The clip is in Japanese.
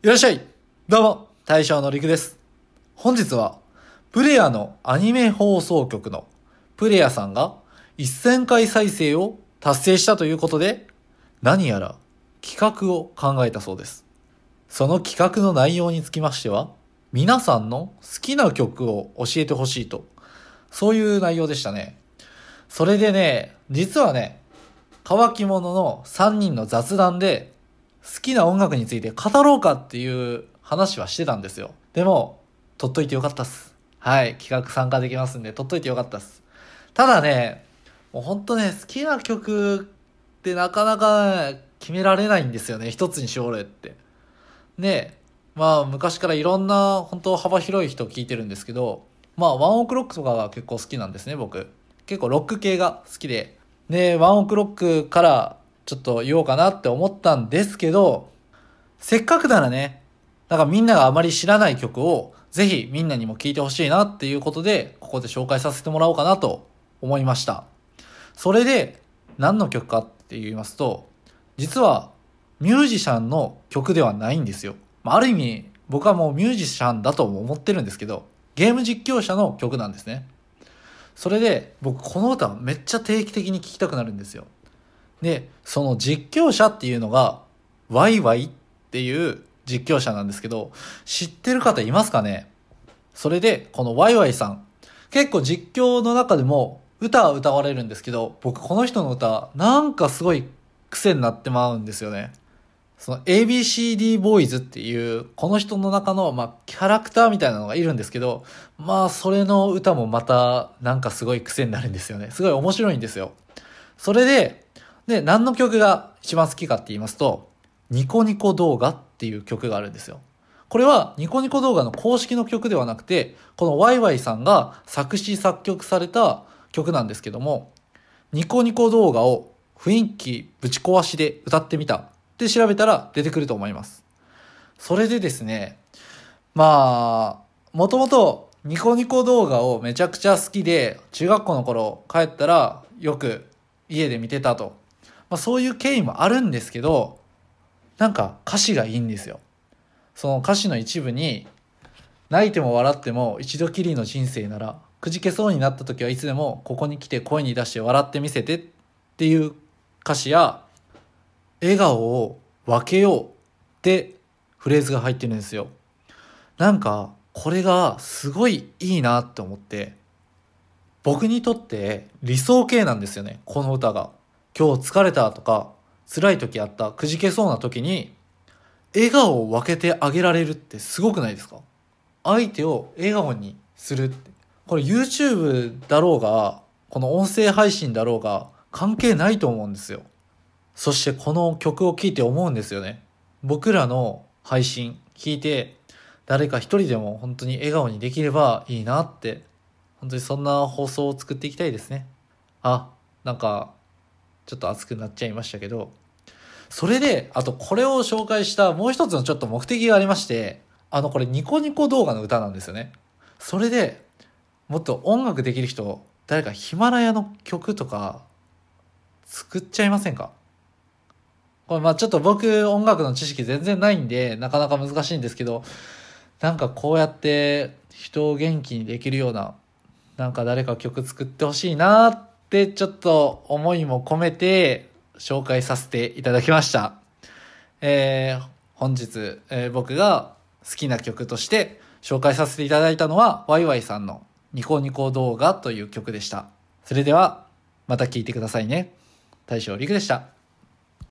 いらっしゃいどうも、大将のりくです。本日は、プレアのアニメ放送局のプレアさんが1000回再生を達成したということで、何やら企画を考えたそうです。その企画の内容につきましては、皆さんの好きな曲を教えてほしいと、そういう内容でしたね。それでね、実はね、乾き物の3人の雑談で、好きな音楽について語ろうかっていう話はしてたんですよ。でも、撮っといてよかったっす。はい、企画参加できますんで、撮っといてよかったっす。ただね、もうほんとね、好きな曲ってなかなか決められないんですよね。一つにしようれって。で、まあ昔からいろんな本当幅広い人を聞いてるんですけど、まあワンオクロックとかが結構好きなんですね、僕。結構ロック系が好きで。で、ワンオクロックからちょっと言おうかなって思ったんですけど、せっかくならね、なんかみんながあまり知らない曲をぜひみんなにも聴いてほしいなっていうことで、ここで紹介させてもらおうかなと思いました。それで、何の曲かって言いますと、実はミュージシャンの曲ではないんですよ。まあある意味、僕はもうミュージシャンだと思ってるんですけど、ゲーム実況者の曲なんですね。それで、僕この歌めっちゃ定期的に聴きたくなるんですよ。で、その実況者っていうのが、ワイワイっていう実況者なんですけど、知ってる方いますかね？それで、このワイワイさん、結構実況の中でも歌は歌われるんですけど、僕この人の歌、なんかすごい癖になってまうんですよね。その ABCD ボーイズっていう、この人の中の、まあ、キャラクターみたいなのがいるんですけど、まあ、それの歌もまた、なんかすごい癖になるんですよね。すごい面白いんですよ。それで、で、何の曲が一番好きかって言いますと、ニコニコ動画っていう曲があるんですよ。これはニコニコ動画の公式の曲ではなくて、このワイワイさんが作詞作曲された曲なんですけども、ニコニコ動画を雰囲気ぶち壊しで歌ってみたって調べたら出てくると思います。それでですね、まあ、もともとニコニコ動画をめちゃくちゃ好きで、中学校の頃帰ったらよく家で見てたと。まあそういう経緯もあるんですけど、なんか歌詞がいいんですよ。その歌詞の一部に、泣いても笑っても一度きりの人生なら、くじけそうになった時はいつでもここに来て声に出して笑ってみせてっていう歌詞や、笑顔を分けようってフレーズが入ってるんですよ。なんか、これがすごいいいなって思って、僕にとって理想形なんですよね、この歌が。今日疲れたとか、辛い時あった、くじけそうな時に、笑顔を分けてあげられるってすごくないですか？相手を笑顔にするって。これ YouTube だろうが、この音声配信だろうが、関係ないと思うんですよ。そしてこの曲を聴いて思うんですよね。僕らの配信聞いて、誰か一人でも本当に笑顔にできればいいなって、本当にそんな放送を作っていきたいですね。あ、なんか、ちょっと熱くなっちゃいましたけど、それで、あとこれを紹介したもう一つのちょっと目的がありまして、あのこれニコニコ動画の歌なんですよね。それで、もっと音楽できる人、誰かヒマラヤの曲とか作っちゃいませんか？これまあちょっと僕音楽の知識全然ないんでなかなか難しいんですけどなんかこうやって人を元気にできるようななんか誰か曲作ってほしいなっでちょっと思いも込めて紹介させていただきました。えー、本日、えー僕が好きな曲として紹介させていただいたのはワイワイさんのニコニコ動画という曲でした。それではまた聴いてくださいね。大将陸でした。